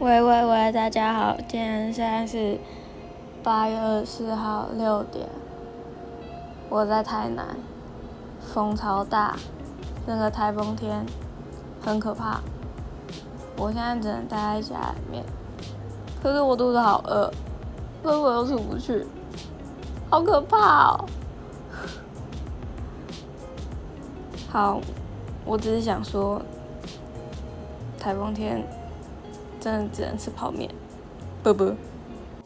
喂喂喂，大家好，今天现在是八月二十四号六点，我在台南，风超大，那个台风天很可怕，我现在只能待在家里面，可是我肚子好饿，可是我又出不去，好可怕哦！好，我只是想说，台风天。真的只能吃泡面，不不。